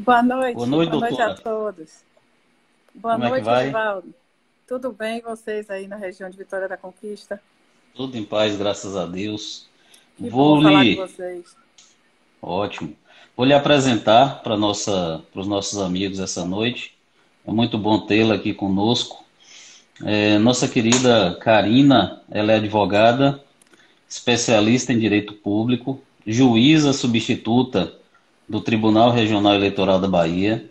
Boa noite. Boa noite, Boa noite a todos. Boa Como noite, é. Tudo bem vocês aí na região de Vitória da Conquista? Tudo em paz, graças a Deus. Que Vou lhe... Ótimo. Vou lhe apresentar para nossa, os nossos amigos essa noite. É muito bom tê-la aqui conosco. É, nossa querida Karina, ela é advogada, especialista em direito público, juíza substituta do Tribunal Regional Eleitoral da Bahia,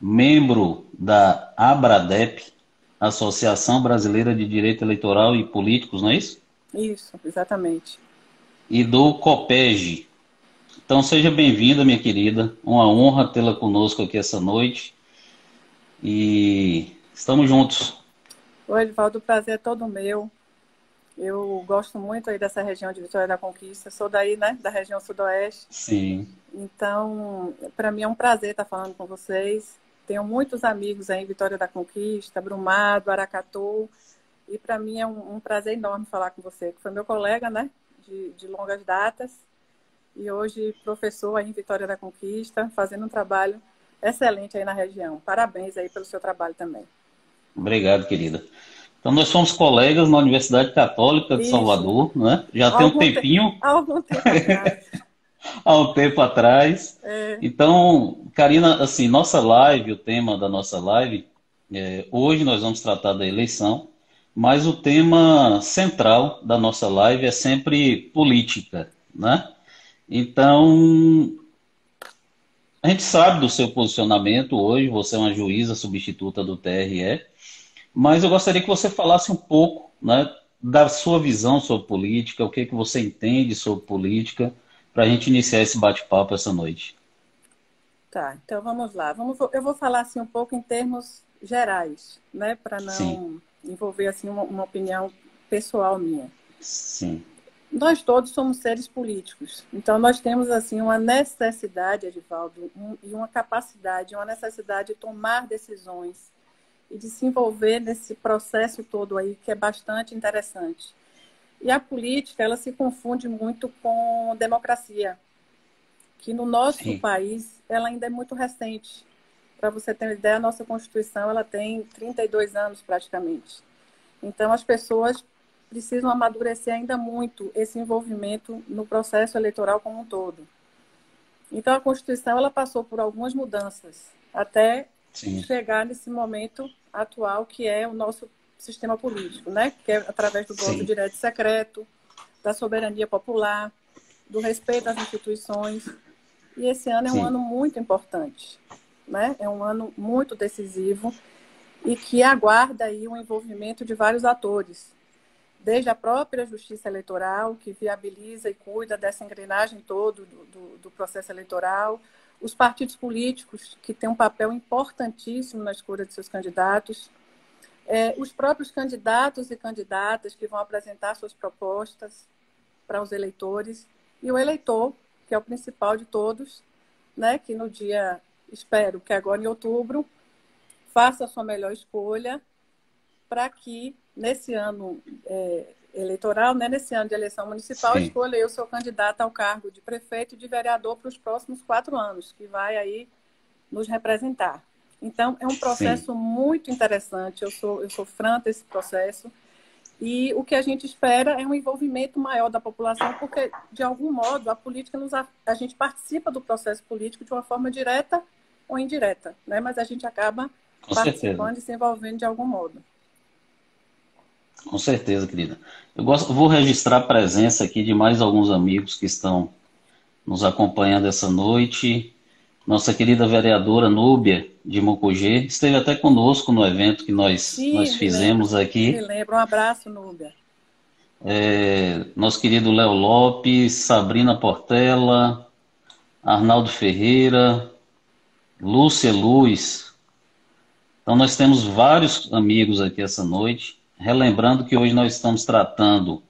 membro da ABRADEP, Associação Brasileira de Direito Eleitoral e Políticos, não é isso? Isso, exatamente. E do COPEG. Então seja bem-vinda, minha querida. Uma honra tê-la conosco aqui essa noite. E estamos juntos. Oi, Edivaldo, o prazer é todo meu. Eu gosto muito aí dessa região de Vitória da Conquista. Sou daí, né, da região sudoeste. Sim. Então, para mim é um prazer estar falando com vocês. Tenho muitos amigos aí em Vitória da Conquista, Brumado, Aracatu. E para mim é um, um, prazer enorme falar com você, que foi meu colega, né, de, de longas datas. E hoje professor aí em Vitória da Conquista, fazendo um trabalho excelente aí na região. Parabéns aí pelo seu trabalho também. Obrigado, querida. Então, nós somos colegas na Universidade Católica de Isso. Salvador, né? Já tem um tempinho. Te... Há algum tempo atrás. Há um tempo atrás. É. Então, Karina, assim, nossa live, o tema da nossa live, é, hoje nós vamos tratar da eleição, mas o tema central da nossa live é sempre política, né? Então, a gente sabe do seu posicionamento hoje, você é uma juíza substituta do TRE, mas eu gostaria que você falasse um pouco né, da sua visão sobre política, o que, que você entende sobre política, para a gente iniciar esse bate-papo essa noite. Tá, então vamos lá. Vamos, eu vou falar assim um pouco em termos gerais, né, para não Sim. envolver assim uma, uma opinião pessoal minha. Sim. Nós todos somos seres políticos, então nós temos assim uma necessidade, Edivaldo, um, e uma capacidade, uma necessidade de tomar decisões e de se envolver nesse processo todo aí que é bastante interessante. E a política, ela se confunde muito com democracia, que no nosso Sim. país ela ainda é muito recente. Para você ter uma ideia, a nossa Constituição ela tem 32 anos praticamente. Então as pessoas precisam amadurecer ainda muito esse envolvimento no processo eleitoral como um todo. Então a Constituição ela passou por algumas mudanças até Sim. chegar nesse momento atual que é o nosso sistema político, né? Que é através do voto Sim. direto e secreto, da soberania popular, do respeito às instituições. E esse ano é Sim. um ano muito importante, né? É um ano muito decisivo e que aguarda aí o envolvimento de vários atores, desde a própria justiça eleitoral, que viabiliza e cuida dessa engrenagem todo do, do, do processo eleitoral, os partidos políticos, que têm um papel importantíssimo na escolha de seus candidatos, é, os próprios candidatos e candidatas que vão apresentar suas propostas para os eleitores, e o eleitor, que é o principal de todos, né, que no dia, espero que agora em outubro, faça a sua melhor escolha para que nesse ano é, eleitoral, né, nesse ano de eleição municipal, Sim. escolha eu seu candidato ao cargo de prefeito e de vereador para os próximos quatro anos, que vai aí nos representar. Então, é um processo Sim. muito interessante, eu sou, eu sou fã desse processo, e o que a gente espera é um envolvimento maior da população, porque, de algum modo, a política nos. A, a gente participa do processo político de uma forma direta ou indireta, né? mas a gente acaba Com participando certeza. e se envolvendo de algum modo. Com certeza, querida. Eu gosto, vou registrar a presença aqui de mais alguns amigos que estão nos acompanhando essa noite. Nossa querida vereadora Núbia de Mocugê esteve até conosco no evento que nós, Sim, nós fizemos lembro, aqui. Me lembro. Um abraço, Núbia. É, nosso querido Léo Lopes, Sabrina Portela, Arnaldo Ferreira, Lúcia Luz. Então, nós temos vários amigos aqui essa noite. Relembrando que hoje nós estamos tratando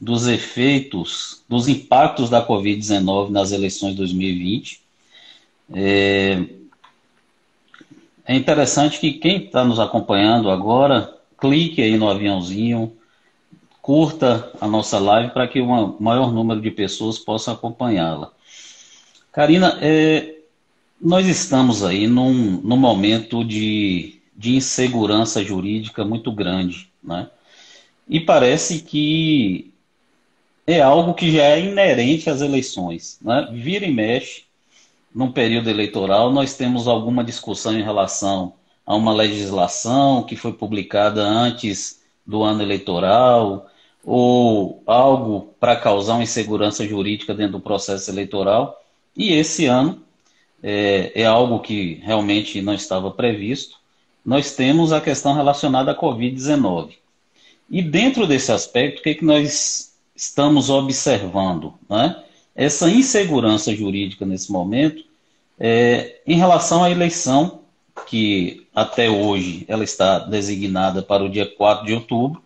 dos efeitos, dos impactos da Covid-19 nas eleições de 2020. É, é interessante que quem está nos acompanhando agora, clique aí no aviãozinho, curta a nossa live para que o maior número de pessoas possa acompanhá-la. Karina, é, nós estamos aí num, num momento de, de insegurança jurídica muito grande, né? E parece que é algo que já é inerente às eleições. Né? Vira e mexe, num período eleitoral, nós temos alguma discussão em relação a uma legislação que foi publicada antes do ano eleitoral, ou algo para causar uma insegurança jurídica dentro do processo eleitoral. E esse ano é, é, algo que realmente não estava previsto. Nós temos a questão relacionada à Covid-19. E dentro desse aspecto, o que, é que nós estamos observando? Né? Essa insegurança jurídica nesse momento é, em relação à eleição, que até hoje ela está designada para o dia 4 de outubro,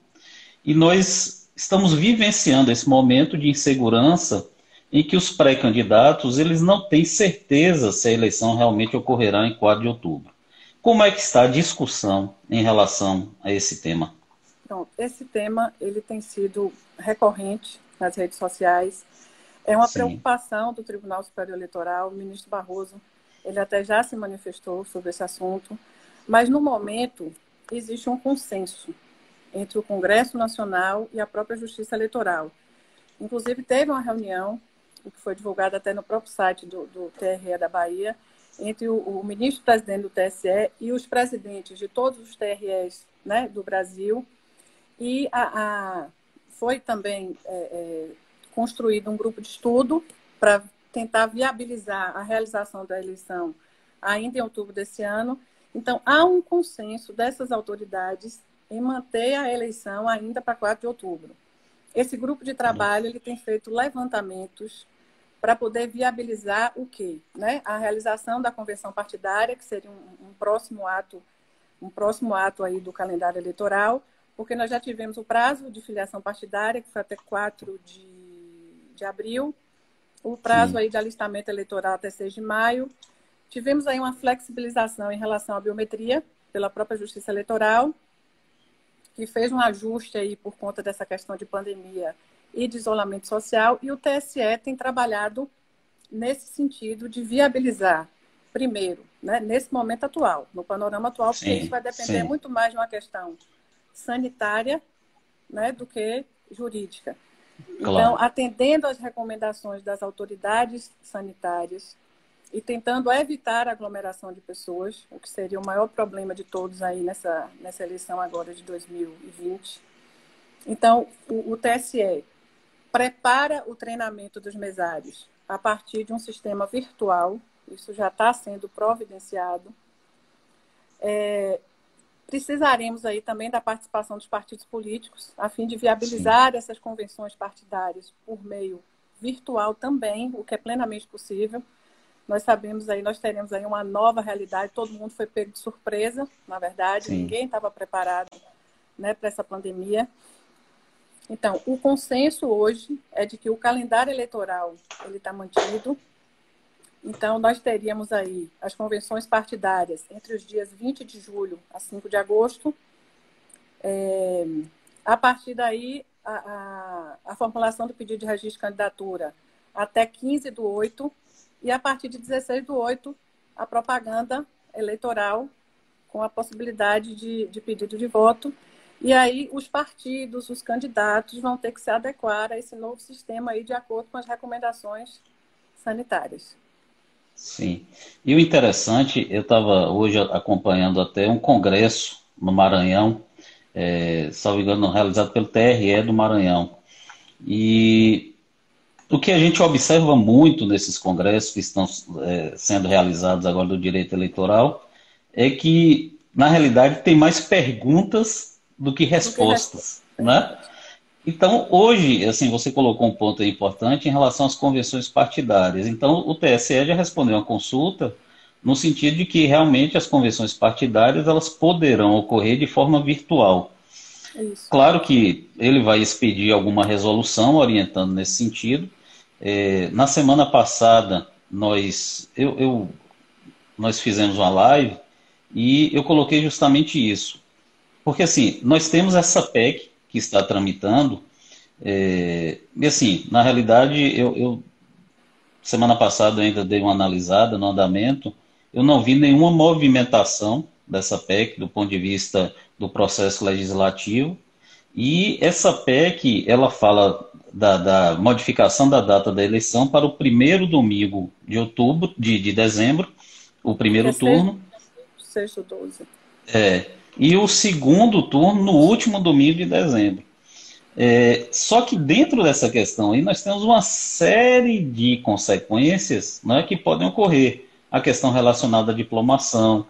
e nós estamos vivenciando esse momento de insegurança em que os pré-candidatos eles não têm certeza se a eleição realmente ocorrerá em 4 de outubro. Como é que está a discussão em relação a esse tema? Pronto, esse tema ele tem sido recorrente nas redes sociais. É uma Sim. preocupação do Tribunal Superior Eleitoral. O ministro Barroso ele até já se manifestou sobre esse assunto, mas no momento existe um consenso entre o Congresso Nacional e a própria Justiça Eleitoral. Inclusive teve uma reunião, que foi divulgada até no próprio site do, do TRE da Bahia, entre o, o ministro-presidente do TSE e os presidentes de todos os TREs né, do Brasil e a, a foi também é, é, construído um grupo de estudo para tentar viabilizar a realização da eleição ainda em outubro desse ano. Então, há um consenso dessas autoridades em manter a eleição ainda para 4 de outubro. Esse grupo de trabalho ele tem feito levantamentos para poder viabilizar o quê? Né? A realização da convenção partidária, que seria um, um próximo ato, um próximo ato aí do calendário eleitoral, porque nós já tivemos o prazo de filiação partidária, que foi até 4 de, de abril, o prazo Sim. aí de alistamento eleitoral até 6 de maio. Tivemos aí uma flexibilização em relação à biometria pela própria Justiça Eleitoral, que fez um ajuste aí por conta dessa questão de pandemia e de isolamento social, e o TSE tem trabalhado nesse sentido de viabilizar, primeiro, né, nesse momento atual, no panorama atual, porque sim, isso vai depender sim. muito mais de uma questão sanitária né, do que jurídica. Claro. Então, atendendo às recomendações das autoridades sanitárias e tentando evitar a aglomeração de pessoas, o que seria o maior problema de todos aí nessa, nessa eleição agora de 2020. Então, o, o TSE prepara o treinamento dos mesários a partir de um sistema virtual, isso já está sendo providenciado. É, Precisaremos aí também da participação dos partidos políticos, a fim de viabilizar Sim. essas convenções partidárias por meio virtual também, o que é plenamente possível. Nós sabemos aí, nós teremos aí uma nova realidade, todo mundo foi pego de surpresa, na verdade, Sim. ninguém estava preparado né, para essa pandemia. Então, o consenso hoje é de que o calendário eleitoral ele está mantido, então, nós teríamos aí as convenções partidárias entre os dias 20 de julho a 5 de agosto. É, a partir daí, a, a, a, formulação do pedido de registro de candidatura até 15 do 8. E a partir de 16 do 8, a propaganda eleitoral com a possibilidade de, de pedido de voto. E aí, os partidos, os candidatos vão ter que se adequar a esse novo sistema aí de acordo com as recomendações sanitárias. Sim. E o interessante, eu estava hoje acompanhando até um congresso no Maranhão, é, salvo engano, realizado pelo TRE do Maranhão. E o que a gente observa muito nesses congressos que estão é, sendo realizados agora do direito eleitoral é que, na realidade, tem mais perguntas do que respostas. Né? Então, hoje, assim, você colocou um ponto importante em relação às convenções partidárias. Então, o TSE já respondeu uma consulta no sentido de que realmente as convenções partidárias elas poderão ocorrer de forma virtual. Isso. Claro que ele vai expedir alguma resolução orientando nesse sentido. É, na semana passada, nós, eu, eu, nós fizemos uma live e eu coloquei justamente isso. Porque, assim, nós temos essa PEC que está tramitando. É, e assim, na realidade, eu, eu semana passada eu ainda dei uma analisada no andamento, eu não vi nenhuma movimentação dessa PEC do ponto de vista do processo legislativo. E essa PEC, ela fala da, da modificação da data da eleição para o primeiro domingo de outubro, de, de dezembro, o primeiro é turno. Sexto 12. É, e o segundo turno no último domingo de dezembro. É, só que dentro dessa questão aí nós temos uma série de consequências né, que podem ocorrer. A questão relacionada à diplomação,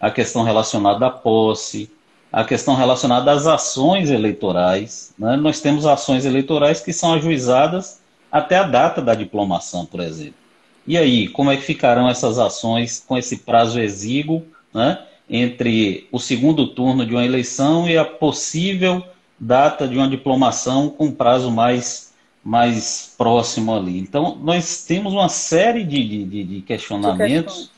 a questão relacionada à posse, a questão relacionada às ações eleitorais. Né? Nós temos ações eleitorais que são ajuizadas até a data da diplomação, por exemplo. E aí, como é que ficarão essas ações com esse prazo exíguo né, entre o segundo turno de uma eleição e a possível data de uma diplomação com prazo mais, mais próximo ali? Então, nós temos uma série de, de, de questionamentos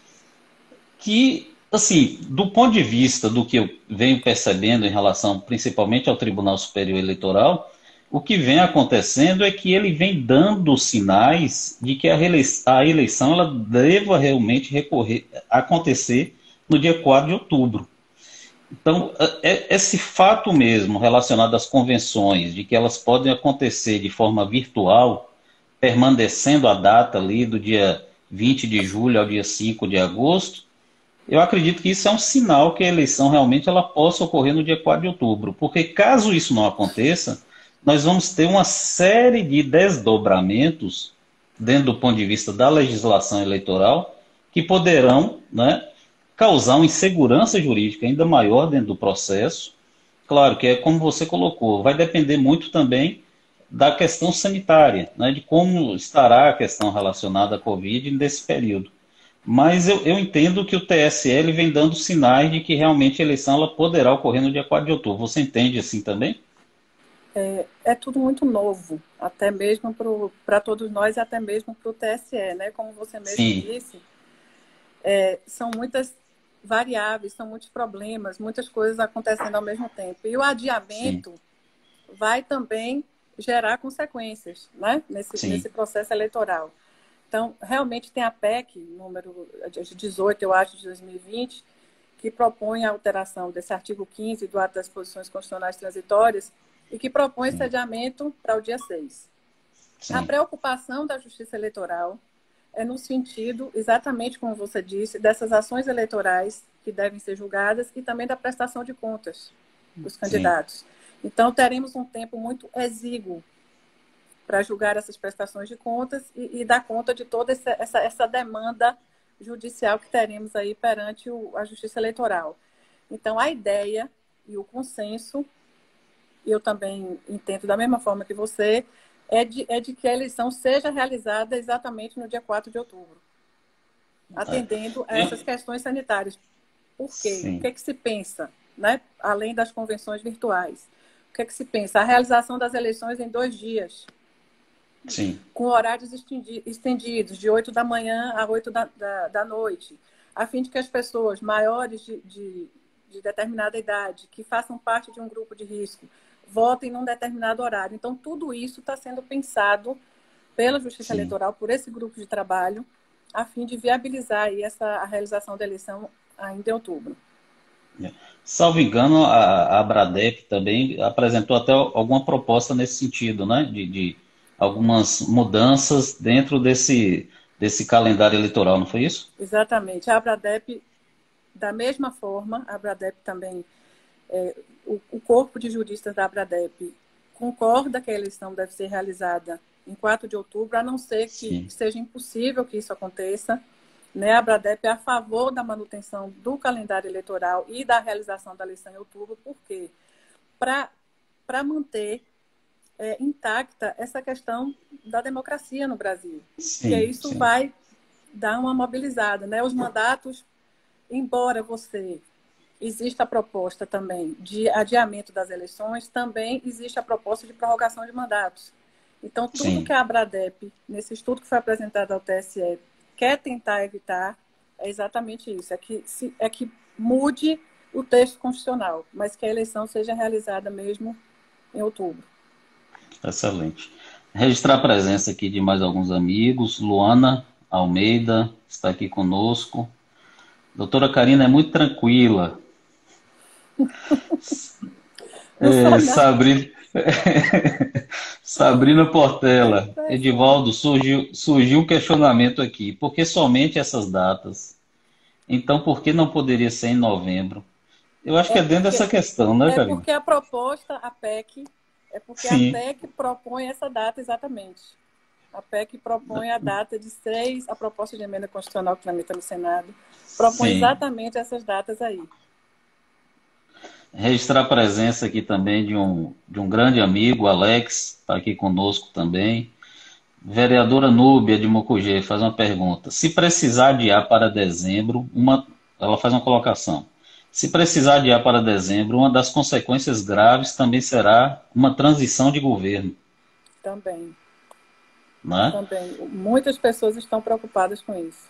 que Assim, do ponto de vista do que eu venho percebendo em relação principalmente ao Tribunal Superior Eleitoral, o que vem acontecendo é que ele vem dando sinais de que a eleição, ela deva realmente recorrer, acontecer no dia 4 de outubro. Então, é, é, esse fato mesmo relacionado às convenções, de que elas podem acontecer de forma virtual, permanecendo a data ali do dia 20 de julho ao dia 5 de agosto, eu acredito que isso é um sinal que a eleição realmente ela possa ocorrer no dia 4 de outubro, porque caso isso não aconteça, nós vamos ter uma série de desdobramentos dentro do ponto de vista da legislação eleitoral que poderão né, causar uma insegurança jurídica ainda maior dentro do processo. Claro que é como você colocou, vai depender muito também da questão sanitária, né, de como estará a questão relacionada à Covid nesse período. Mas eu, eu entendo que o TSL vem dando sinais de que realmente a eleição ela poderá ocorrer no dia 4 de outubro. Você entende assim também? É, é tudo muito novo, até mesmo para todos nós e até mesmo para o TSE, né? Como você mesmo Sim. disse, é, são muitas variáveis, são muitos problemas, muitas coisas acontecendo ao mesmo tempo. E o adiamento Sim. vai também gerar consequências né? nesse, nesse processo eleitoral. Então, realmente tem a PEC, número 18, eu acho, de 2020, que propõe a alteração desse artigo 15 do ato das posições constitucionais transitórias e que propõe esse adiamento para o dia 6. Sim. A preocupação da Justiça Eleitoral é no sentido, exatamente como você disse, dessas ações eleitorais que devem ser julgadas e também da prestação de contas dos candidatos. Sim. Então, teremos um tempo muito exíguo para julgar essas prestações de contas e, e dar conta de toda essa, essa, essa, demanda judicial que teremos aí perante o, a Justiça Eleitoral. Então, a ideia e o consenso, eu também entendo da mesma forma que você, é de, é de que a eleição seja realizada exatamente no dia 4 de outubro, atendendo a essas questões sanitárias. Por quê? Sim. O que, é que se pensa, né? além das convenções virtuais? O que, é que se pensa? A realização das eleições em dois dias Sim. com horários estendidos, de 8 da manhã a 8 da, da, da noite, a fim de que as pessoas maiores de, de, de, determinada idade, que façam parte de um grupo de risco, votem num determinado horário. Então, tudo isso está sendo pensado pela Justiça Sim. Eleitoral, por esse grupo de trabalho, a fim de viabilizar aí essa, a realização da eleição ainda em outubro. É. Salvo engano, a, a Abradep também apresentou até alguma proposta nesse sentido, né? de, de algumas mudanças dentro desse, desse calendário eleitoral, não foi isso? Exatamente. A Abradep, da mesma forma, a Abradep também, é, o, o, corpo de juristas da Abradep concorda que a eleição deve ser realizada em 4 de outubro, a não ser que Sim. seja impossível que isso aconteça. Né? A Abradep é a favor da manutenção do calendário eleitoral e da realização da eleição em outubro, por quê? Para manter é, intacta essa questão da democracia no Brasil. Sim, que isso sim. vai dar uma mobilizada. Né? Os mandatos, embora você exista a proposta também de adiamento das eleições, também existe a proposta de prorrogação de mandatos. Então, tudo sim. que a Abradep, nesse estudo que foi apresentado ao TSE, quer tentar evitar é exatamente isso, é que, se, é que mude o texto constitucional, mas que a eleição seja realizada mesmo em outubro. Excelente. Registrar a presença aqui de mais alguns amigos. Luana Almeida está aqui conosco. Doutora Karina é muito tranquila. É, Sabrina, Sabrina Portela, Edivaldo, surgiu, surgiu um questionamento aqui. Por que somente essas datas? Então, por que não poderia ser em novembro? Eu acho é que é dentro porque, dessa questão, né, Karina? É porque a proposta, a PEC, é porque Sim. a PEC propõe essa data exatamente. A PEC propõe a data de seis, a proposta de emenda constitucional que tramita no Senado, propõe Sim. exatamente essas datas aí. Registrar a presença aqui também de um, de um grande amigo, Alex, está aqui conosco também. Vereadora Núbia de Mocugê faz uma pergunta. Se precisar adiar para dezembro, uma, ela faz uma colocação. Se precisar adiar para dezembro, uma das consequências graves também será uma transição de governo. Também. Né? Também. Muitas pessoas estão preocupadas com isso.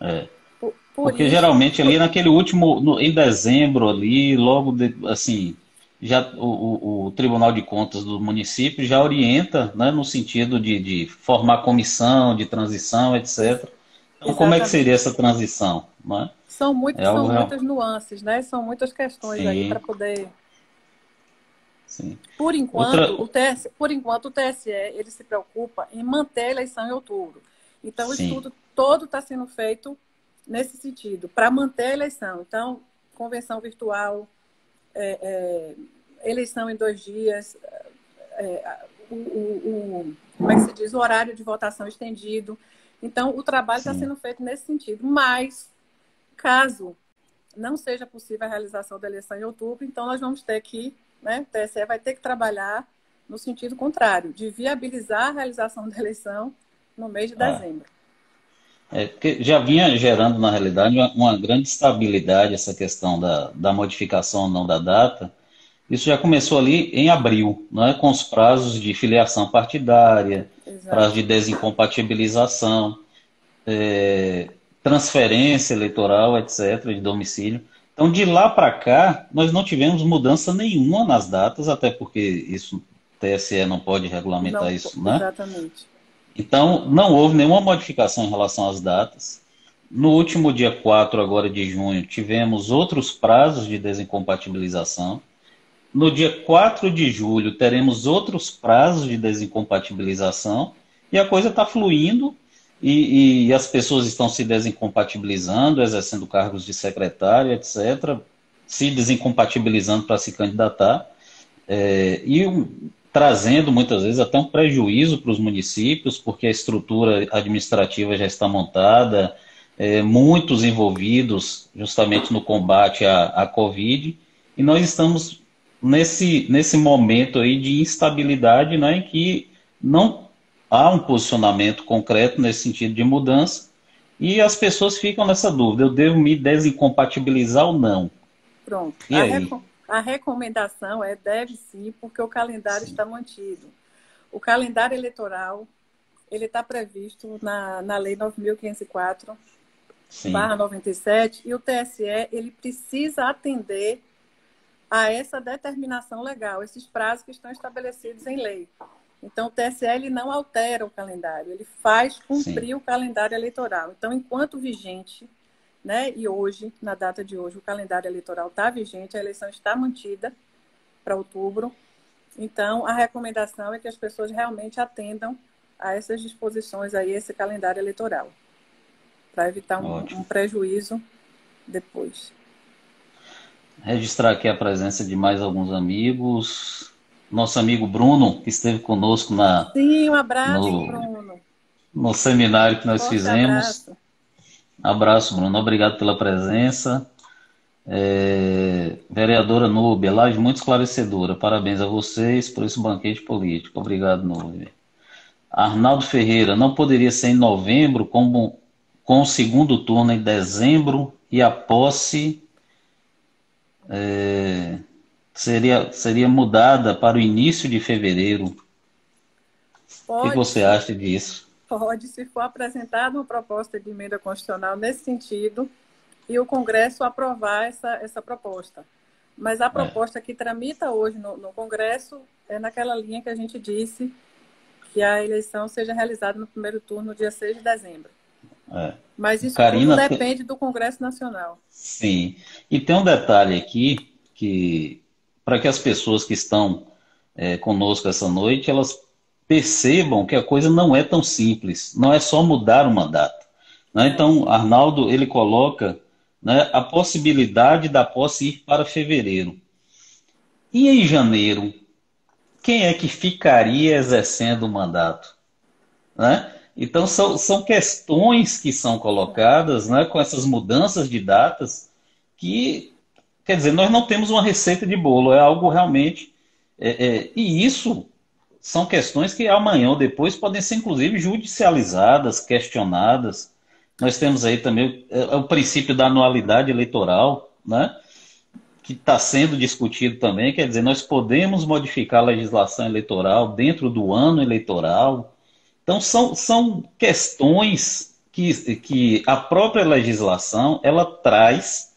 É. Por, por Porque isso, geralmente ali naquele último, no, em dezembro ali, logo de, assim, já o, o, o, Tribunal de Contas do município já orienta, né, no sentido de, de formar comissão de transição, etc. Então, como é que seria essa transição? Né? São, muito, é são muitas nuances, né? São muitas questões Sim. aí para poder. Sim. Por enquanto, Outra... o TSE, por enquanto, o TSE ele se preocupa em manter a eleição em outubro. Então, Sim. o estudo todo está sendo feito nesse sentido, para manter a eleição. Então, convenção virtual, é, é, eleição em dois dias, é, o, o, o, como é que se diz, o horário de votação estendido. Então, o trabalho está sendo feito nesse sentido. Mas, caso não seja possível a realização da eleição em outubro, então nós vamos ter que, né, o TSE vai ter que trabalhar no sentido contrário, de viabilizar a realização da eleição no mês de ah. dezembro. É, porque já vinha gerando, na realidade, uma, uma, grande estabilidade essa questão da, da modificação ou não da data. Isso já começou ali em abril, não é? com os prazos de filiação partidária, Exato. prazo de desincompatibilização, é, transferência eleitoral, etc., de domicílio. Então, de lá para cá, nós não tivemos mudança nenhuma nas datas, até porque isso o TSE não pode regulamentar não, isso, né? Exatamente. Então, não houve nenhuma modificação em relação às datas. No último dia 4 agora de junho, tivemos outros prazos de desincompatibilização. No dia 4 de julho, teremos outros prazos de desincompatibilização. E a coisa está fluindo e, e, as pessoas estão se desincompatibilizando, exercendo cargos de secretário, etc., se desincompatibilizando para se candidatar. É, e trazendo muitas vezes até um prejuízo para os municípios, porque a estrutura administrativa já está montada, é, muitos envolvidos justamente no combate à, à Covid, e nós estamos nesse, nesse momento aí de instabilidade, né, em que não há um posicionamento concreto nesse sentido de mudança, e as pessoas ficam nessa dúvida, eu devo me desincompatibilizar ou não? Pronto. E a aí? A recomendação é deve sim, porque o calendário sim. está mantido. O calendário eleitoral ele está previsto na, na Lei 9.504 barra 97 e o TSE ele precisa atender a essa determinação legal, esses prazos que estão estabelecidos em lei. Então, o TSE ele não altera o calendário, ele faz cumprir Sim. o calendário eleitoral. Então, enquanto vigente, né? E hoje, na data de hoje, o calendário eleitoral está vigente, a eleição está mantida para outubro. Então, a recomendação é que as pessoas realmente atendam a essas disposições aí, esse calendário eleitoral, para evitar um, um, prejuízo depois. Registrar aqui a presença de mais alguns amigos. Nosso amigo Bruno, que esteve conosco na. Sim, um abraço, no, Bruno. No seminário que nós Forte fizemos. Abraço. Abraço, Bruno. Obrigado pela presença. É, vereadora Núbia, live muito esclarecedora. Parabéns a vocês por esse banquete político. Obrigado, Núbia. Arnaldo Ferreira, não poderia ser em novembro, como, com o segundo turno em dezembro e a posse é, seria, seria mudada para o início de fevereiro. Pode. O que você acha disso? Pode, se for apresentada uma proposta de emenda constitucional nesse sentido, e o Congresso aprovar essa, essa proposta. Mas a é. proposta que tramita hoje no, no Congresso é naquela linha que a gente disse, que a eleição seja realizada no primeiro turno, no dia 6 de dezembro. É. Mas isso Karina tudo depende do Congresso Nacional. Sim. E tem um detalhe aqui que, para que as pessoas que estão é, conosco essa noite, elas percebam que a coisa não é tão simples. Não é só mudar o mandato. Né? Então, Arnaldo, ele coloca né, a possibilidade da posse ir para fevereiro. E em janeiro, quem é que ficaria exercendo o mandato? Né? Então, são, são questões que são colocadas né, com essas mudanças de datas que, quer dizer, nós não temos uma receita de bolo, é algo realmente. É, é, e isso são questões que amanhã ou depois podem ser, inclusive, judicializadas, questionadas. Nós temos aí também é, o princípio da anualidade eleitoral, né? que está sendo discutido também, quer dizer, nós podemos modificar a legislação eleitoral dentro do ano eleitoral. Então, são, são questões que, que a própria legislação ela traz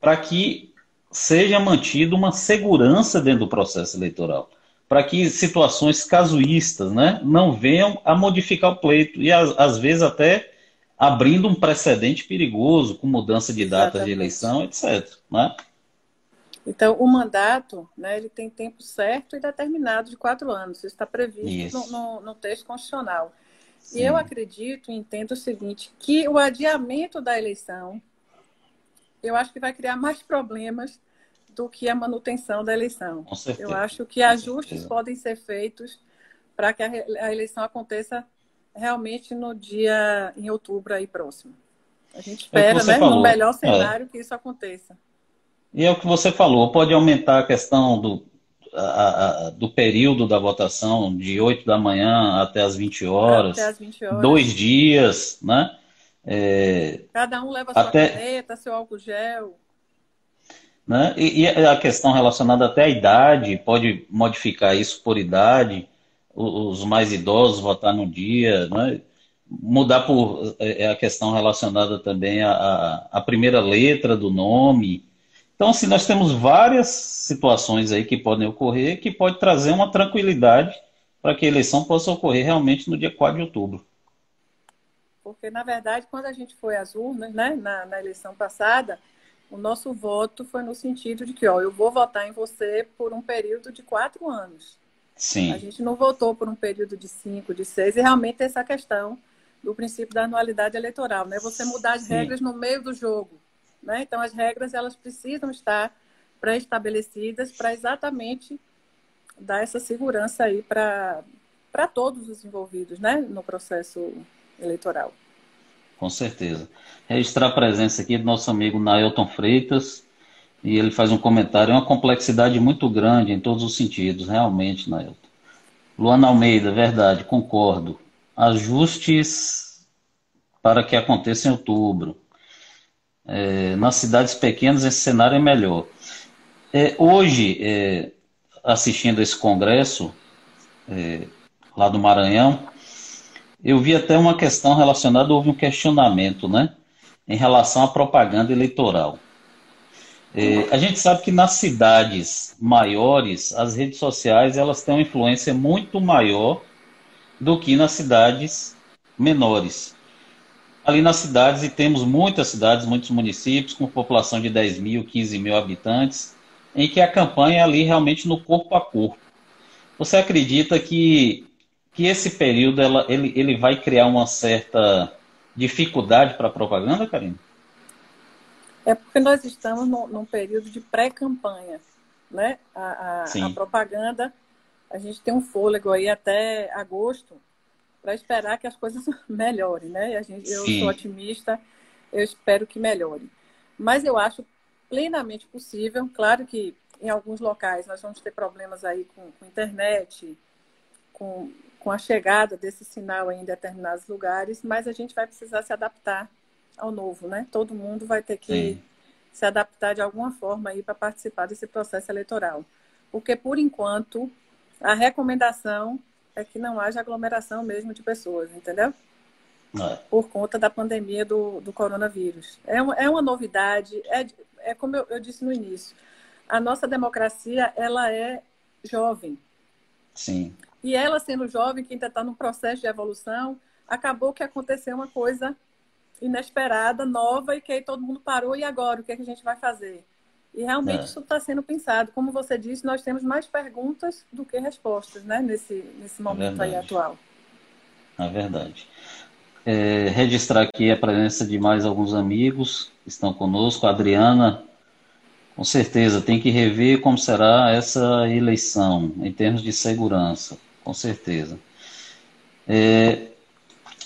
para que seja mantida uma segurança dentro do processo eleitoral, para que situações casuístas né, não venham a modificar o pleito e, às, às vezes, até abrindo um precedente perigoso com mudança de datas de eleição, etc. Né? Então, o mandato, né, ele tem tempo certo e determinado de quatro anos. Isso está previsto no, no, no, texto constitucional. Sim. E eu acredito e entendo o seguinte, que o adiamento da eleição, eu acho que vai criar mais problemas do que a manutenção da eleição. Eu acho que ajustes podem ser feitos para que a, eleição aconteça realmente no dia em outubro aí próximo. A gente é espera, é né, falou. no melhor cenário, é. que isso aconteça. E é o que você falou, pode aumentar a questão do, a, a, do período da votação de 8 da manhã até as 20 horas. Até as 20 horas. Dois dias, né? É, Cada um leva até, sua caneta, seu álcool gel. Né? E, e, a questão relacionada até à idade, pode modificar isso por idade, os mais idosos votar no dia, né? mudar por é, é a questão relacionada também à, primeira letra do nome, então, assim, nós temos várias situações aí que podem ocorrer que pode trazer uma tranquilidade para que a eleição possa ocorrer realmente no dia 4 de outubro. Porque, na verdade, quando a gente foi às urnas, né, na, na eleição passada, o nosso voto foi no sentido de que, ó, eu vou votar em você por um período de quatro anos. Sim. A gente não votou por um período de cinco, de seis, e realmente essa questão do princípio da anualidade eleitoral, né? Você mudar as Sim. regras no meio do jogo. Né? Então, as regras elas precisam estar pré-estabelecidas para exatamente dar essa segurança aí para todos os envolvidos né? no processo eleitoral. Com certeza. Registrar a presença aqui do nosso amigo Nailton Freitas, e ele faz um comentário, é uma complexidade muito grande em todos os sentidos, realmente, Nailton. Luana Almeida, verdade, concordo. Ajustes para que aconteça em outubro. É, nas cidades pequenas esse cenário é melhor. É, hoje, é, assistindo esse congresso é, lá do Maranhão, eu vi até uma questão relacionada, houve um questionamento, né, em relação à propaganda eleitoral. É, a gente sabe que nas cidades maiores, as redes sociais elas têm uma influência muito maior do que nas cidades menores ali nas cidades, e temos muitas cidades, muitos municípios com população de 10 mil, 15 mil habitantes, em que a campanha é ali realmente no corpo a corpo. Você acredita que, que esse período ela, ele, ele vai criar uma certa dificuldade para a propaganda, Karina? É porque nós estamos no, num período de pré-campanha. Né? A, a, a propaganda, a gente tem um fôlego aí até agosto, para esperar que as coisas melhorem, né? A gente, eu sou otimista, eu espero que melhore. Mas eu acho plenamente possível, claro que em alguns locais nós vamos ter problemas aí com, com internet, com, com a chegada desse sinal em determinados lugares, mas a gente vai precisar se adaptar ao novo, né? Todo mundo vai ter que Sim. se adaptar de alguma forma aí para participar desse processo eleitoral. Porque, por enquanto, a recomendação é que não haja aglomeração mesmo de pessoas, entendeu? É. Por conta da pandemia do, do coronavírus. É uma, é uma novidade, é, é como eu, eu disse no início, a nossa democracia ela é jovem. Sim. E ela, sendo jovem, que ainda está no processo de evolução, acabou que aconteceu uma coisa inesperada, nova, e que aí todo mundo parou, e agora? O que, é que a gente vai fazer? E realmente é. isso está sendo pensado. Como você disse, nós temos mais perguntas do que respostas, né? Nesse, nesse momento é aí atual. É verdade. É, registrar aqui a presença de mais alguns amigos que estão conosco. A Adriana, com certeza, tem que rever como será essa eleição em termos de segurança, com certeza. É,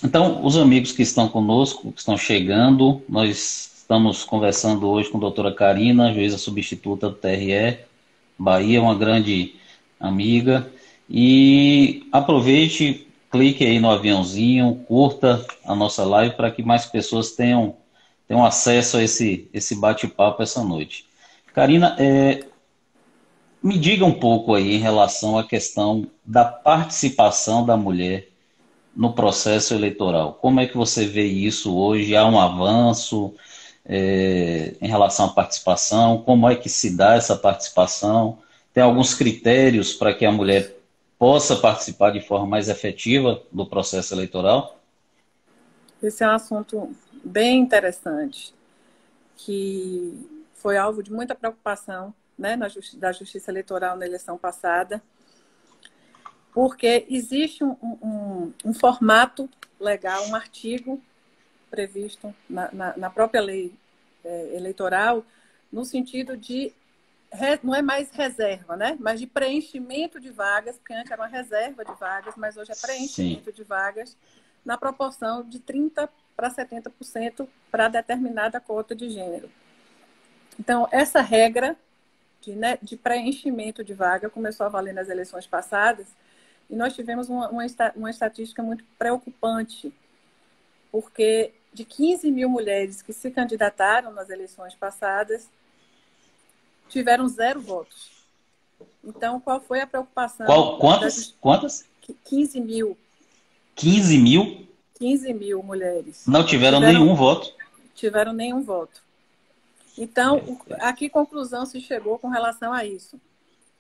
então, os amigos que estão conosco, que estão chegando, nós estamos conversando hoje com a doutora Karina, juíza substituta do TRE, Bahia, uma grande amiga. E aproveite, clique aí no aviãozinho, curta a nossa live para que mais pessoas tenham, tenham acesso a esse, esse bate-papo essa noite. Karina, é, me diga um pouco aí em relação à questão da participação da mulher no processo eleitoral. Como é que você vê isso hoje? Há um avanço é, em relação à participação? Como é que se dá essa participação? Tem alguns critérios para que a mulher possa participar de forma mais efetiva do processo eleitoral? Esse é um assunto bem interessante, que foi alvo de muita preocupação né, na justi da Justiça Eleitoral na eleição passada porque existe um, um, um formato legal, um artigo previsto na, na, na própria lei é, eleitoral, no sentido de não é mais reserva, né? Mas de preenchimento de vagas, porque antes era uma reserva de vagas, mas hoje é preenchimento Sim. de vagas na proporção de 30 para 70% para determinada cota de gênero. Então, essa regra de, né, de preenchimento de vaga começou a valer nas eleições passadas e nós tivemos uma, uma, uma estatística muito preocupante, porque de 15 mil mulheres que se candidataram nas eleições passadas, tiveram zero votos. Então, qual foi a preocupação? Qual, quantas? quantas? 15 mil. 15 mil? 15 mil mulheres. Não tiveram, tiveram nenhum voto. Tiveram nenhum voto. Então, a que conclusão se chegou com relação a isso?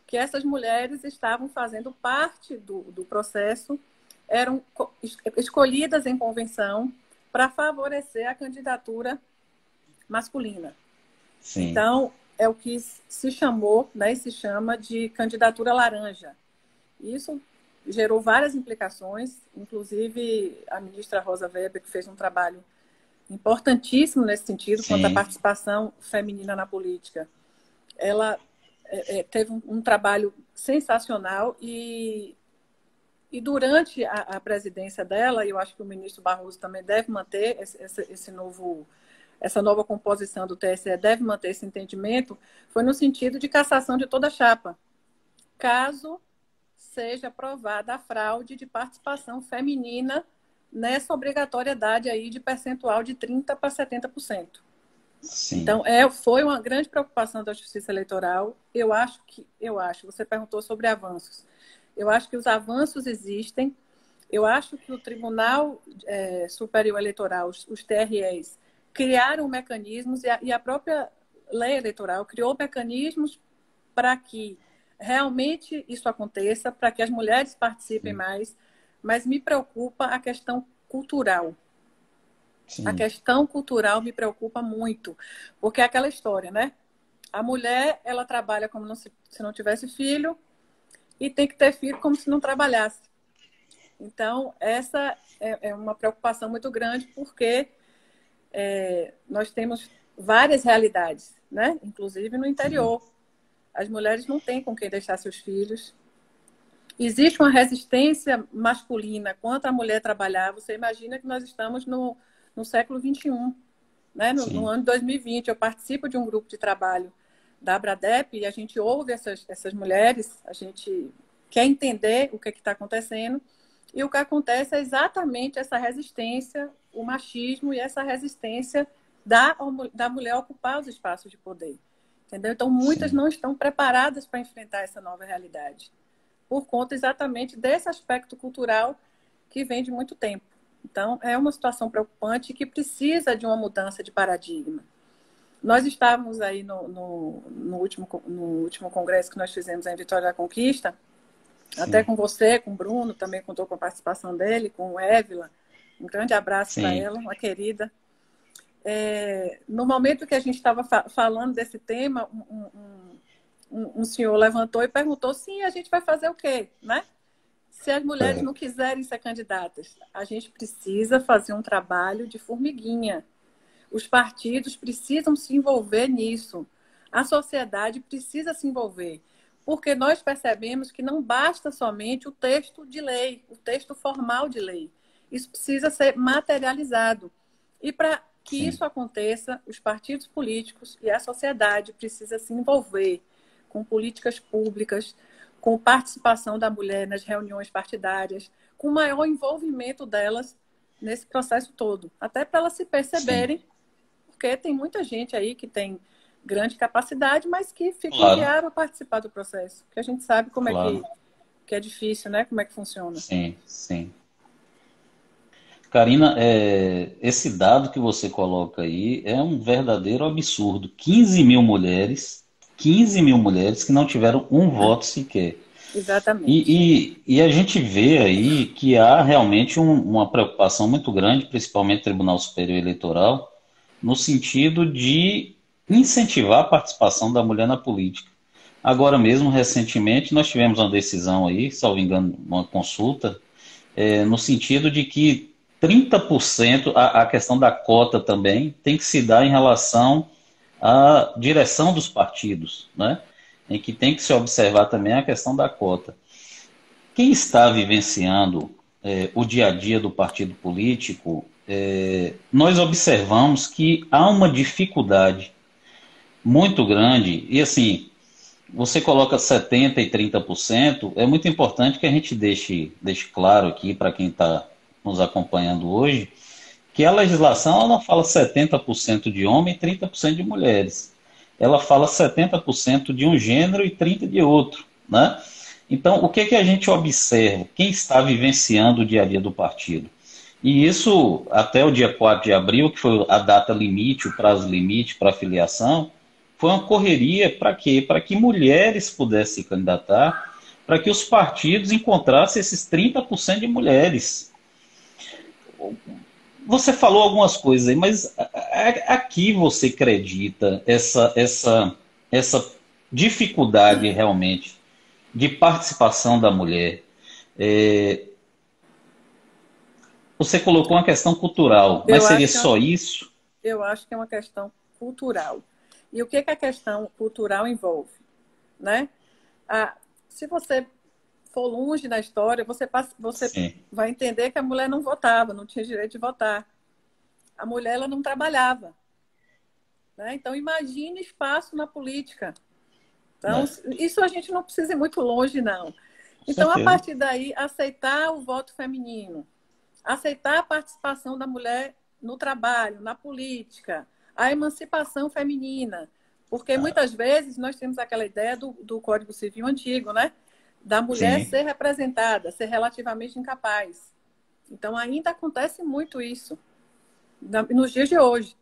que essas mulheres estavam fazendo parte do, do processo, eram escolhidas em convenção para favorecer a candidatura masculina. Sim. Então, é o que se chamou, né, se chama de candidatura laranja. Isso gerou várias implicações, inclusive a ministra Rosa Weber, que fez um trabalho importantíssimo nesse sentido, Sim. quanto à participação feminina na política. Ela é, é, teve um, um, trabalho sensacional e, e durante a, a, presidência dela, eu acho que o ministro Barroso também deve manter esse, esse, esse novo essa nova composição do TSE deve manter esse entendimento, foi no sentido de cassação de toda a chapa, caso seja aprovada a fraude de participação feminina nessa obrigatoriedade aí de percentual de 30% para 70%. Sim. Então, é, foi uma grande preocupação da Justiça Eleitoral. Eu acho que, eu acho, você perguntou sobre avanços. Eu acho que os avanços existem. Eu acho que o Tribunal é, Superior Eleitoral, os, os, TREs, criaram mecanismos e a, e a própria lei eleitoral criou mecanismos para que realmente isso aconteça, para que as mulheres participem Sim. mais. Mas me preocupa a questão cultural Sim. A questão cultural me preocupa muito, porque é aquela história, né? A mulher, ela trabalha como se, se não tivesse filho e tem que ter filho como se não trabalhasse. Então, essa é, é uma preocupação muito grande, porque é, nós temos várias realidades, né? Inclusive no interior. As mulheres não têm com quem deixar seus filhos. Existe uma resistência masculina contra a mulher trabalhar. Você imagina que nós estamos no, no século XXI. Né? No, no, ano 2020, eu participo de um grupo de trabalho da Abradep e a gente ouve essas, essas mulheres, a gente quer entender o que é está acontecendo. E o que acontece é exatamente essa resistência, o machismo e essa resistência da, da mulher ocupar os espaços de poder. Entendeu? Então, muitas Sim. não estão preparadas para enfrentar essa nova realidade, por conta exatamente desse aspecto cultural que vem de muito tempo. Então, é uma situação preocupante que precisa de uma mudança de paradigma. Nós estávamos aí no, no, no, último, no último congresso que nós fizemos em Vitória da Conquista, Sim. Até com você, com o Bruno, também contou com a participação dele, com o Évila. Um grande abraço para ela, uma querida. É, no momento que a gente estava fa falando desse tema, um, um, um, senhor levantou e perguntou: sim, a gente vai fazer o quê? Né? Se as mulheres é. não quiserem ser candidatas, a gente precisa fazer um trabalho de formiguinha. Os partidos precisam se envolver nisso. A sociedade precisa se envolver. Porque nós percebemos que não basta somente o texto de lei, o texto formal de lei. Isso precisa ser materializado. E para que Sim. isso aconteça, os partidos políticos e a sociedade precisa se envolver com políticas públicas, com participação da mulher nas reuniões partidárias, com maior envolvimento delas nesse processo todo, até para elas se perceberem, Sim. porque tem muita gente aí que tem grande capacidade, mas que fica claro. a participar do processo, que a gente sabe como claro. é que, que é difícil, né? Como é que funciona. Sim, sim. Karina, é, esse dado que você coloca aí é um verdadeiro absurdo. 15 mil mulheres, 15 mil mulheres que não tiveram um voto sequer. Exatamente. E, e, e a gente vê aí que há realmente um, uma preocupação muito grande, principalmente no Tribunal Superior Eleitoral, no sentido de incentivar a participação da mulher na política. Agora mesmo, recentemente, nós tivemos uma decisão aí, salvo engano, uma consulta, é, no sentido de que 30%, a, a questão da cota também, tem que se dar em relação à direção dos partidos, né? em que tem que se observar também a questão da cota. Quem está vivenciando é, o dia a dia do partido político, é, nós observamos que há uma dificuldade muito grande, e assim, você coloca 70% e 30%, é muito importante que a gente deixe, deixe claro aqui para quem está nos acompanhando hoje, que a legislação ela não fala 70% de homem e 30% de mulheres. Ela fala 70% de um gênero e 30% de outro. Né? Então, o que, que a gente observa? Quem está vivenciando o dia a dia do partido? E isso, até o dia 4 de abril, que foi a data limite, o prazo limite para filiação, foi uma correria para quê? Para que mulheres pudessem se candidatar, para que os partidos encontrassem esses 30% de mulheres você falou algumas coisas aí, mas aqui você acredita essa, essa, essa dificuldade realmente de participação da mulher? É, você colocou uma questão cultural, mas eu seria só isso? Eu acho que é uma questão cultural. E o que, que a questão cultural envolve? Né? Ah, se você for longe na história, você, passa, você vai entender que a mulher não votava, não tinha direito de votar. A mulher ela não trabalhava. Né? Então, imagine espaço na política. Então, é. isso a gente não precisa ir muito longe, não. Então, a partir daí, aceitar o voto feminino, aceitar a participação da mulher no trabalho, na política, a emancipação feminina. Porque ah. muitas vezes nós temos aquela ideia do, do Código Civil antigo, né? Da mulher Sim. ser representada, ser relativamente incapaz. Então, ainda acontece muito isso nos dias de hoje.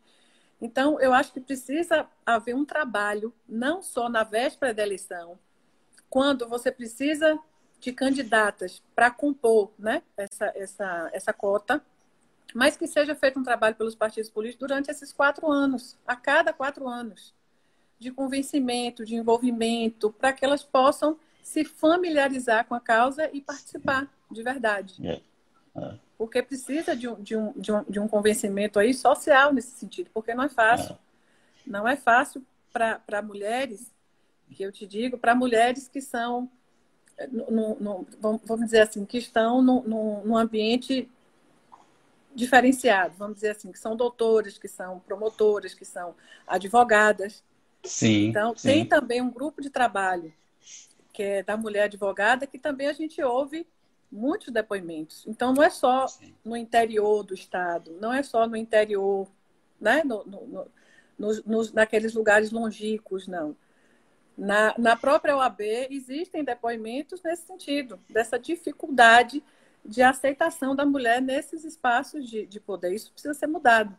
Então, eu acho que precisa haver um trabalho, não só na véspera da eleição, quando você precisa de candidatas para compor né, essa, essa, essa cota, mas que seja feito um trabalho pelos partidos políticos durante esses quatro anos, a cada quatro anos, de convencimento, de envolvimento, para que elas possam se familiarizar com a causa e participar de verdade. É. É. Porque precisa de um, de, um, de, um, de um convencimento aí social nesse sentido, porque não é fácil. É. Não é fácil para mulheres, que eu te digo, para mulheres que são, no, no, vamos dizer assim, que estão no ambiente diferenciado, vamos dizer assim, que são doutores, que são promotoras, que são advogadas. Sim. Então, sim. tem também um grupo de trabalho que é da mulher advogada, que também a gente ouve muitos depoimentos. Então, não é só no interior do estado, não é só no interior, né? No, no, no, naqueles lugares longínquos, não. Na, na própria OAB existem depoimentos nesse sentido, dessa dificuldade de aceitação da mulher nesses espaços de, de poder. Isso precisa ser mudado.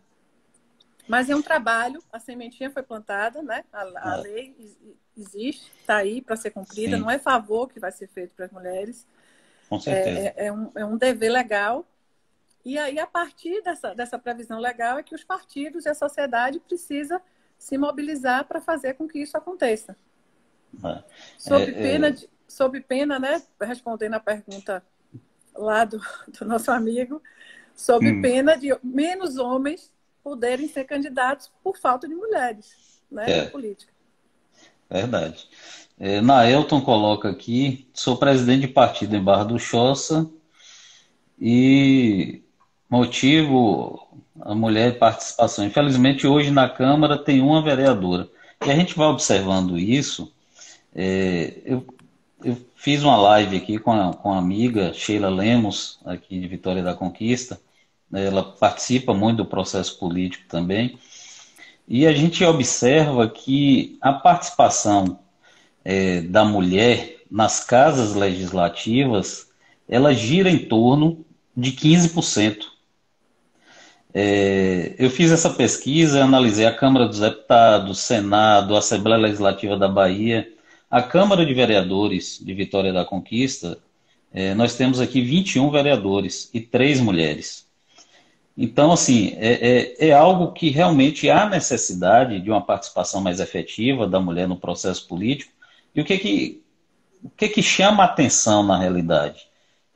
Mas é um trabalho, a sementinha foi plantada, né? A, a é. lei existe, está aí para ser cumprida, Sim. não é favor que vai ser feito para as mulheres. Com certeza. É, é, um, é um dever legal. E aí, a partir dessa, dessa previsão legal, é que os partidos e a sociedade precisam se mobilizar para fazer com que isso aconteça. É. Sob, é, pena de, sob pena, né? Respondendo a pergunta lá do, do nosso amigo, sob hum. pena de menos homens poderem ser candidatos por falta de mulheres né, é. na política. Verdade. É, Naelton coloca aqui, sou presidente de partido em Barra do Choça e motivo a mulher participação. Infelizmente, hoje na Câmara tem uma vereadora. E a gente vai observando isso. É, eu, eu, fiz uma live aqui com a, com a amiga Sheila Lemos, aqui de Vitória da Conquista. Ela participa muito do processo político também. E a gente observa que a participação é, da mulher nas casas legislativas, ela gira em torno de 15%. É, eu fiz essa pesquisa, analisei a Câmara dos Deputados, Senado, Assembleia Legislativa da Bahia, a Câmara de Vereadores de Vitória da Conquista. É, nós temos aqui 21 vereadores e três mulheres. Então, assim, é, é, é, algo que realmente há necessidade de uma participação mais efetiva da mulher no processo político. E o que que, o que, que chama a atenção na realidade?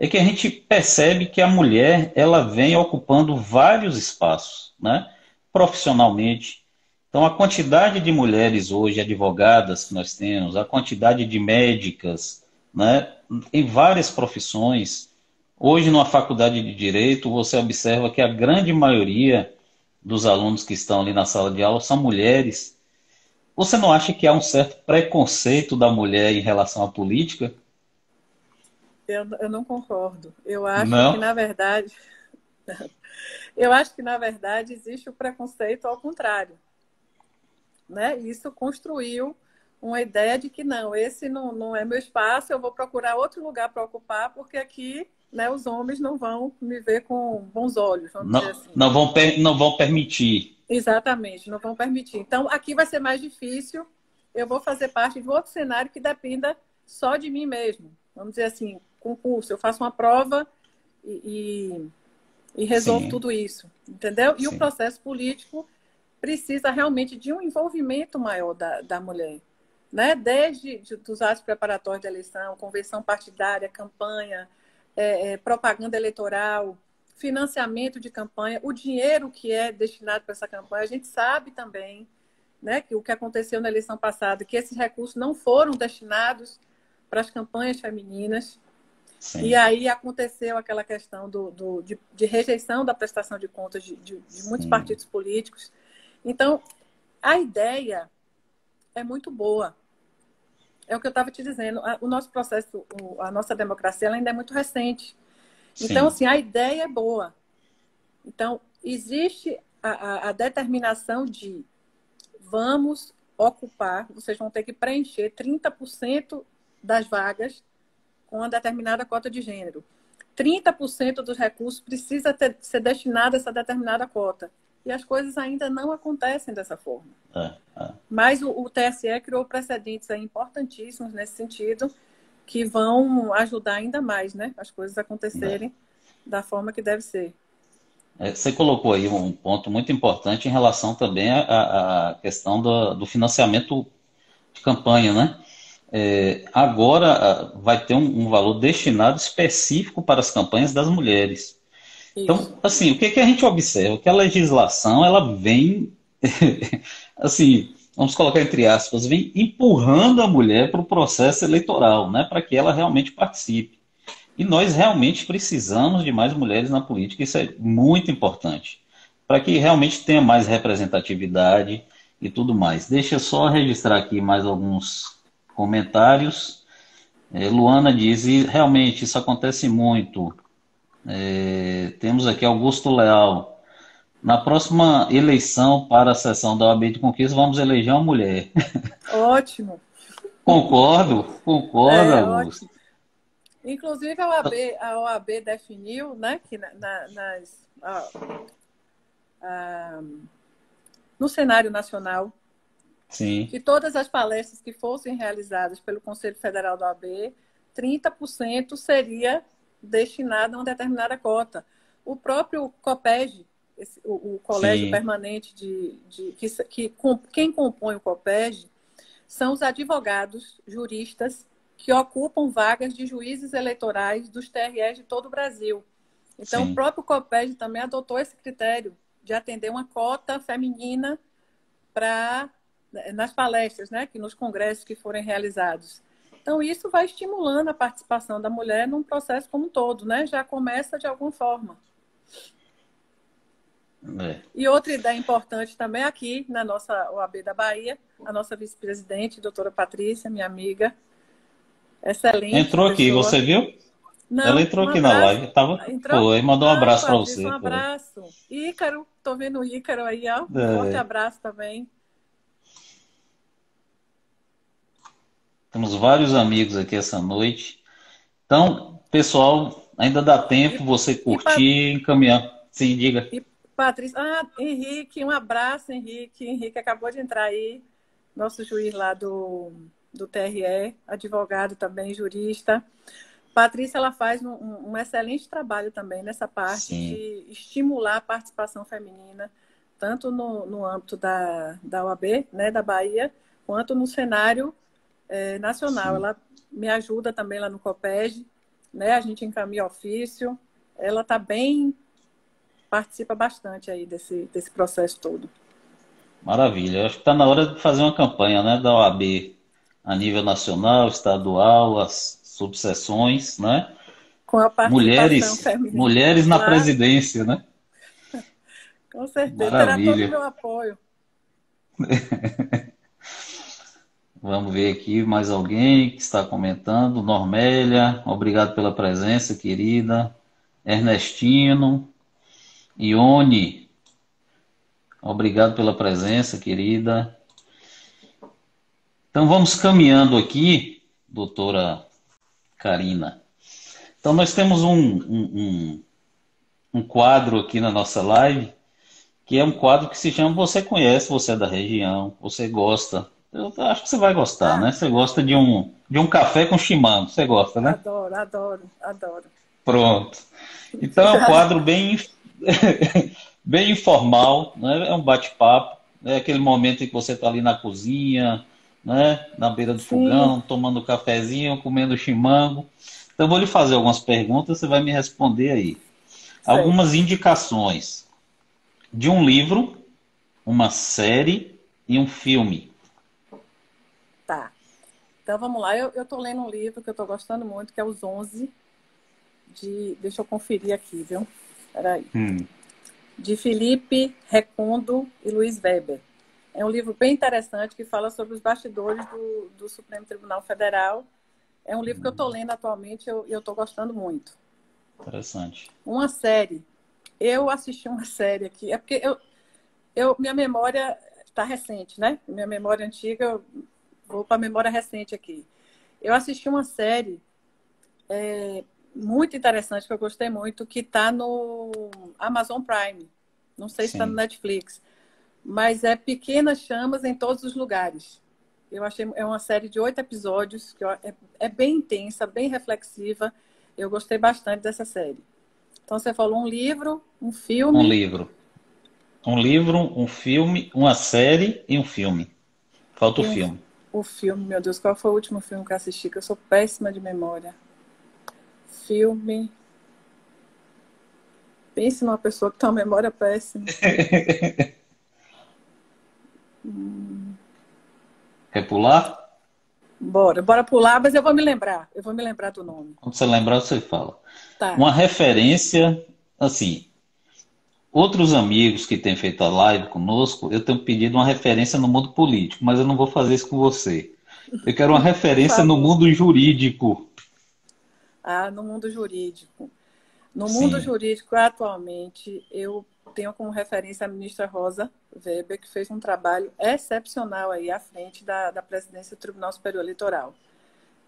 é que a gente percebe que a mulher ela vem ocupando vários espaços, né? profissionalmente. Então, a quantidade de mulheres hoje advogadas que nós temos, a quantidade de médicas, né? em várias profissões. Hoje, numa faculdade de direito, você observa que a grande maioria dos alunos que estão ali na sala de aula são mulheres. Você não acha que há um certo preconceito da mulher em relação à política? Eu, eu não concordo. Eu acho não? que, na verdade, eu acho que, na verdade, existe o preconceito ao contrário. Né? Isso construiu uma ideia de que não, esse não, não é meu espaço, eu vou procurar outro lugar para ocupar, porque aqui né, os homens não vão me ver com bons olhos. não, assim. não, vão, não vão permitir. Exatamente, não vão permitir. Então, aqui vai ser mais difícil. Eu vou fazer parte de outro cenário que dependa só de mim mesmo. Vamos dizer assim, concurso, eu faço uma prova e, e, e resolvo Sim. tudo isso, entendeu? E Sim. o processo político precisa realmente de um envolvimento maior da, da mulher, né? Desde de, dos atos preparatórios da eleição, convenção partidária, campanha, é, é, propaganda eleitoral, financiamento de campanha, o dinheiro que é destinado para essa campanha, a gente sabe também, né, que o que aconteceu na eleição passada, que esses recursos não foram destinados para as campanhas femininas, Sim. E aí aconteceu aquela questão do, do de, de, rejeição da prestação de contas de, de, de muitos partidos políticos. Então, a ideia é muito boa. É o que eu estava te dizendo. O nosso processo, a nossa democracia, ainda é muito recente. Sim. Então, assim, a ideia é boa. Então, existe a, a, a determinação de vamos ocupar, vocês vão ter que preencher 30% das vagas com uma determinada cota de gênero. 30% dos recursos precisa ter, ser destinado a essa determinada cota. E as coisas ainda não acontecem dessa forma. É, é. Mas o, o, TSE criou precedentes importantíssimos nesse sentido, que vão ajudar ainda mais né, as coisas acontecerem é. da forma que deve ser. É, você colocou aí um ponto muito importante em relação também à, à questão do, do financiamento de campanha, né? é, agora vai ter um, um, valor destinado específico para as campanhas das mulheres. Então, assim, o que, que a gente observa? Que a legislação, ela vem, assim, vamos colocar entre aspas, vem empurrando a mulher para o processo eleitoral, né, para que ela realmente participe. E nós realmente precisamos de mais mulheres na política, isso é muito importante, para que realmente tenha mais representatividade e tudo mais. Deixa eu só registrar aqui mais alguns comentários. É, Luana diz, e realmente isso acontece muito. É, temos aqui Augusto Leal. Na próxima eleição para a sessão da OAB de Conquista, vamos eleger uma mulher. Ótimo. concordo, concordo, é, Augusto. Ótimo. Inclusive, a OAB, a OAB definiu né, que na, nas. A, a, no cenário nacional. Sim. De todas as palestras que fossem realizadas pelo Conselho Federal da OAB, 30% seria destinado a uma determinada cota. O próprio COPEG, esse, o, o, Colégio Sim. Permanente de, de que, que com, quem compõe o COPEG são os advogados, juristas que ocupam vagas de juízes eleitorais dos TREs de todo o Brasil. Então, Sim. o próprio COPEG também adotou esse critério de atender uma cota feminina para nas palestras, né, que nos congressos que forem realizados. Então, isso vai estimulando a participação da mulher num processo como um todo, né? Já começa de alguma forma. É. E outra ideia importante também aqui na nossa OAB da Bahia, a nossa vice-presidente, doutora Patrícia, minha amiga, excelente. Entrou pessoa. aqui, você viu? Não, Ela entrou um aqui abraço. na live, tava, entrou... Foi, mandou um abraço para você. Um abraço. Ícaro, tô vendo o Ícaro aí, ó. Um é. forte abraço também. Temos vários amigos aqui essa noite. Então, pessoal, ainda dá tempo você curtir e encaminhar. Sim, diga. E Patrícia, ah, Henrique, um abraço, Henrique. Henrique acabou de entrar aí, nosso juiz lá do, do TRE, advogado também, jurista. Patrícia, ela faz um, um excelente trabalho também nessa parte Sim. de estimular a participação feminina, tanto no, no âmbito da, da OAB, né, da Bahia, quanto no cenário é, nacional. Sim. Ela me ajuda também lá no COPEG, né? A gente encaminha ofício. Ela está bem, participa bastante aí desse, desse processo todo. Maravilha. Acho que está na hora de fazer uma campanha, né, da OAB a nível nacional, estadual, as subseções, né? Com a participação mulheres, feminina. Mulheres na claro. presidência, né? Com certeza, Maravilha. terá todo o meu apoio. Vamos ver aqui mais alguém que está comentando. Normélia, obrigado pela presença, querida. Ernestino, Ione, obrigado pela presença, querida. Então vamos caminhando aqui, doutora Karina. Então nós temos um, um, um, um quadro aqui na nossa live, que é um quadro que se chama Você Conhece, Você é da Região, Você Gosta eu acho que você vai gostar, né? Você gosta de um, de um café com chimango, você gosta, né? Adoro, adoro, adoro. Pronto. Então é um quadro bem, bem informal, né? é um bate-papo, é aquele momento em que você está ali na cozinha, né? na beira do Sim. fogão, tomando cafezinho, comendo chimango. Então eu vou lhe fazer algumas perguntas, você vai me responder aí. Algumas indicações de um livro, uma série e um filme então vamos lá, eu estou lendo um livro que eu estou gostando muito, que é Os Onze, de. Deixa eu conferir aqui, viu? Peraí. Hum. De Felipe Recondo e Luiz Weber. É um livro bem interessante que fala sobre os bastidores do, do Supremo Tribunal Federal. É um livro que eu estou lendo atualmente e eu estou gostando muito. Interessante. Uma série. Eu assisti uma série aqui. É porque eu, eu minha memória está recente, né? Minha memória antiga, vou para a memória recente aqui. Eu assisti uma série é, muito interessante, que eu gostei muito, que está no Amazon Prime. Não sei se está no Netflix. Mas é Pequenas Chamas em Todos os Lugares. Eu achei é uma série de oito episódios, que é, é bem intensa, bem reflexiva. Eu gostei bastante dessa série. Então você falou um livro, um filme. Um livro. Um livro, um filme, uma série e um filme. Falta o filme o filme, meu Deus, qual foi o último filme que eu assisti? Que eu sou péssima de memória. Filme. Pense numa pessoa que tem uma memória péssima. hum. Quer pular? Bora, bora pular, mas eu vou me lembrar. Eu vou me lembrar do nome. Quando você lembrar, você fala. Tá. Uma referência, assim, Outros amigos que têm feito a live conosco, eu tenho pedido uma referência no mundo político, mas eu não vou fazer isso com você. Eu quero uma referência no mundo jurídico. Ah, no mundo jurídico. No Sim. mundo jurídico, atualmente, eu tenho como referência a ministra Rosa Weber, que fez um trabalho excepcional aí à frente da, da presidência do Tribunal Superior Eleitoral.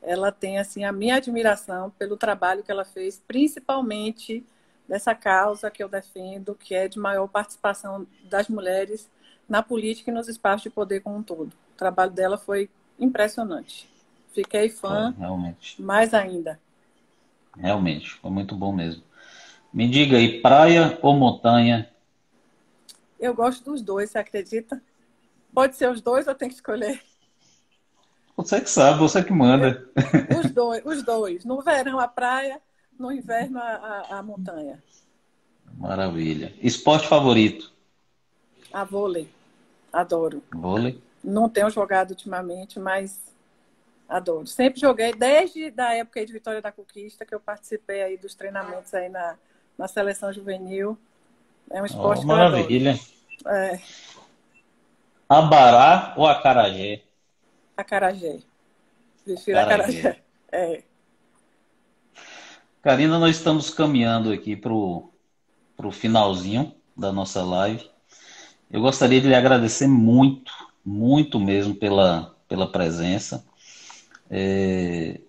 Ela tem, assim, a minha admiração pelo trabalho que ela fez, principalmente dessa causa que eu defendo, que é de maior participação das mulheres na política e nos espaços de poder como um todo. O trabalho dela foi impressionante. Fiquei fã, realmente. mais ainda. Realmente, foi muito bom mesmo. Me diga aí, praia ou montanha? Eu gosto dos dois, você acredita? Pode ser os dois ou tem que escolher? Você que sabe, você que manda. Os dois, os dois. No verão a praia, no inverno a, a, a montanha. Maravilha. Esporte favorito? A vôlei. Adoro. Vôlei? Não tenho jogado ultimamente, mas adoro. Sempre joguei, desde a época de Vitória da Conquista, que eu participei aí dos treinamentos aí na, na seleção juvenil. É um esporte oh, Maravilha. É. Abará ou acarajé? Acarajé. Prefiro acarajé. acarajé. É. Karina, nós estamos caminhando aqui para o finalzinho da nossa live. Eu gostaria de lhe agradecer muito, muito mesmo pela, pela presença. É,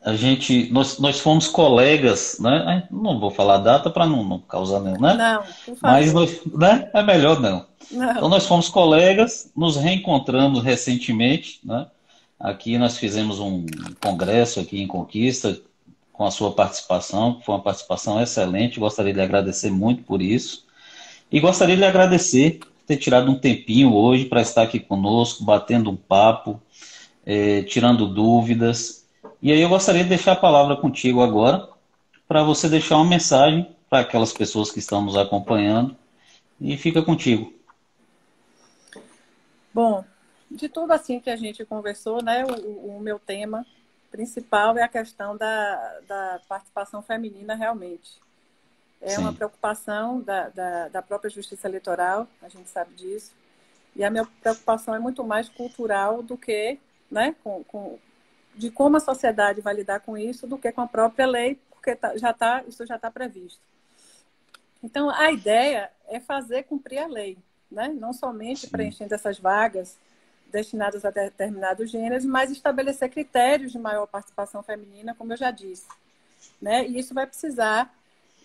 a gente, nós, nós fomos colegas, né? Não vou falar a data para não, não, causar nenhum, né? Não, por favor. Mas nós, né? é melhor não. não. Então nós fomos colegas, nos reencontramos recentemente, né? Aqui nós fizemos um congresso aqui em Conquista com a sua participação, foi uma participação excelente. Gostaria de agradecer muito por isso. E gostaria de agradecer por ter tirado um tempinho hoje para estar aqui conosco, batendo um papo, é, tirando dúvidas. E aí eu gostaria de deixar a palavra contigo agora, para você deixar uma mensagem para aquelas pessoas que estão nos acompanhando. E fica contigo. Bom, de tudo assim que a gente conversou, né, o, o meu tema principal é a questão da, da participação feminina realmente. É Sim. uma preocupação da, da, da, própria justiça eleitoral, a gente sabe disso. E a minha preocupação é muito mais cultural do que, né, com, com, de como a sociedade vai lidar com isso, do que com a própria lei, porque tá, já tá, isso já está previsto. Então, a ideia é fazer cumprir a lei, né? não somente Sim. preenchendo essas vagas destinadas a determinados gêneros, mas estabelecer critérios de maior participação feminina, como eu já disse. Né? E isso vai precisar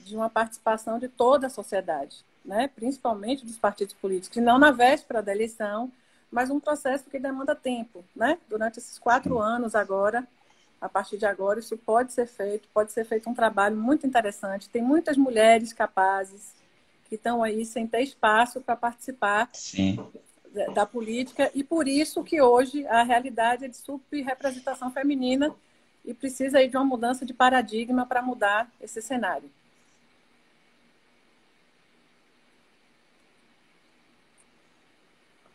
de uma participação de toda a sociedade, né? principalmente dos partidos políticos, e não na véspera da eleição, mas um processo que demanda tempo. Né? Durante esses quatro anos agora, a partir de agora, isso pode ser feito, pode ser feito um trabalho muito interessante. Tem muitas mulheres capazes que estão aí sem ter espaço para participar Sim. Da, política, e por isso que hoje a realidade é de subrepresentação feminina e precisa aí de uma mudança de paradigma para mudar esse cenário.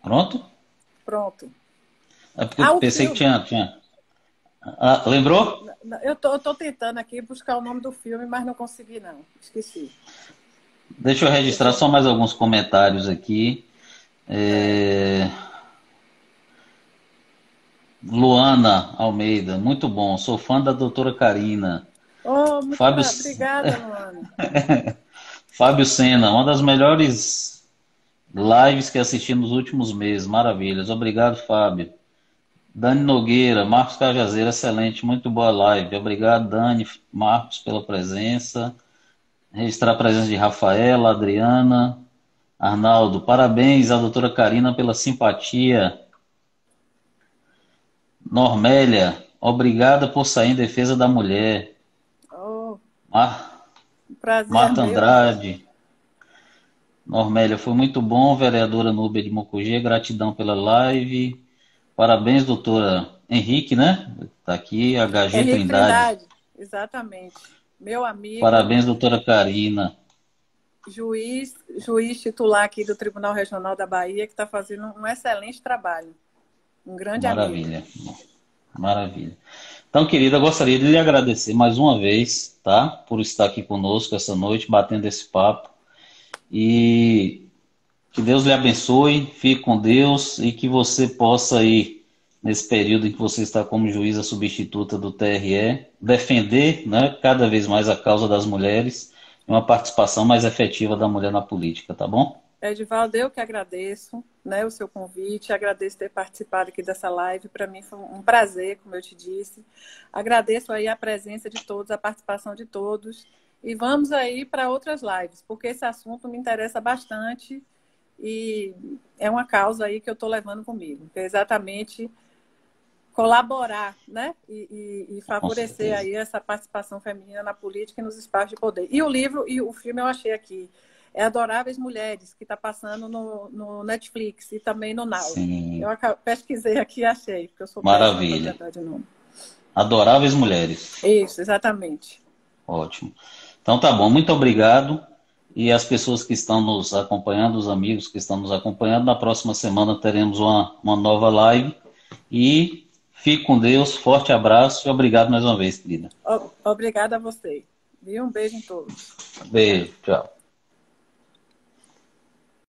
Pronto? Pronto. É porque ah, eu pensei filme. que tinha. tinha... Ah, lembrou? Eu tô, eu tô tentando aqui buscar o nome do filme, mas não consegui, não. Esqueci. Deixa eu registrar só mais alguns comentários aqui. É... Luana Almeida, muito bom. Sou fã da doutora Karina. Oh, muito Fábio... obrigada, Luana. Fábio Sena, uma das melhores Lives que assisti nos últimos meses, maravilhas. Obrigado, Fábio. Dani Nogueira, Marcos Cajazeira, excelente, muito boa live. Obrigado, Dani, Marcos, pela presença. Registrar a presença de Rafaela, Adriana, Arnaldo. Parabéns à doutora Karina pela simpatia. Normélia, obrigada por sair em defesa da mulher. Oh, Mar... prazer Marta Andrade. Normélia, foi muito bom, vereadora Núbia de Mocogia, gratidão pela live. Parabéns, doutora Henrique, né? Está aqui, HG Henrique Trindade. Trindade. Exatamente. Meu amigo. Parabéns, doutora Karina. Juiz, juiz titular aqui do Tribunal Regional da Bahia, que está fazendo um excelente trabalho. Um grande Maravilha. amigo. Maravilha. Maravilha. Então, querida, gostaria de lhe agradecer mais uma vez, tá? Por estar aqui conosco essa noite, batendo esse papo. E que Deus lhe abençoe, fique com Deus e que você possa aí, nesse período em que você está como juíza substituta do TRE, defender né, cada vez mais a causa das mulheres e uma participação mais efetiva da mulher na política, tá bom? Edivaldo, eu que agradeço né, o seu convite, agradeço ter participado aqui dessa live. Para mim foi um prazer, como eu te disse. Agradeço aí a presença de todos, a participação de todos. E vamos aí para outras lives, porque esse assunto me interessa bastante e é uma causa aí que eu estou levando comigo, que é exatamente colaborar, né? E, e, e favorecer aí essa participação feminina na política e nos espaços de poder. E o livro e o filme eu achei aqui é Adoráveis Mulheres, que está passando no, no, Netflix e também no Now. Sim. Eu pesquisei aqui e achei, porque eu sou Maravilha. Adoráveis Mulheres. Isso, exatamente. Ótimo. Então tá bom, muito obrigado. E as pessoas que estão nos acompanhando, os amigos que estão nos acompanhando, na próxima semana teremos uma, uma nova live. E fique com Deus, forte abraço e obrigado mais uma vez, querida. Obrigada a você. E um beijo em todos. Beijo, tchau.